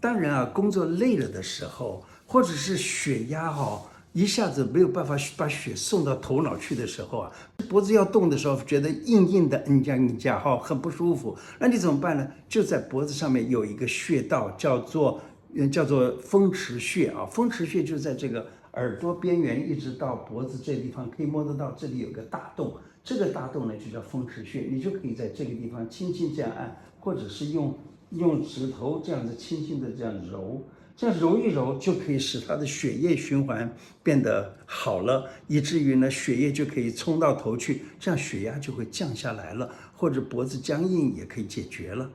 当然啊，工作累了的时候，或者是血压哈一下子没有办法把血送到头脑去的时候啊，脖子要动的时候，觉得硬硬的，嗯这样嗯加哈，很不舒服。那你怎么办呢？就在脖子上面有一个穴道，叫做嗯叫做风池穴啊。风池穴就在这个耳朵边缘，一直到脖子这地方，可以摸得到。这里有个大洞。这个大洞呢，就叫风池穴，你就可以在这个地方轻轻这样按，或者是用用指头这样子轻轻的这样揉，这样揉一揉就可以使他的血液循环变得好了，以至于呢血液就可以冲到头去，这样血压就会降下来了，或者脖子僵硬也可以解决了。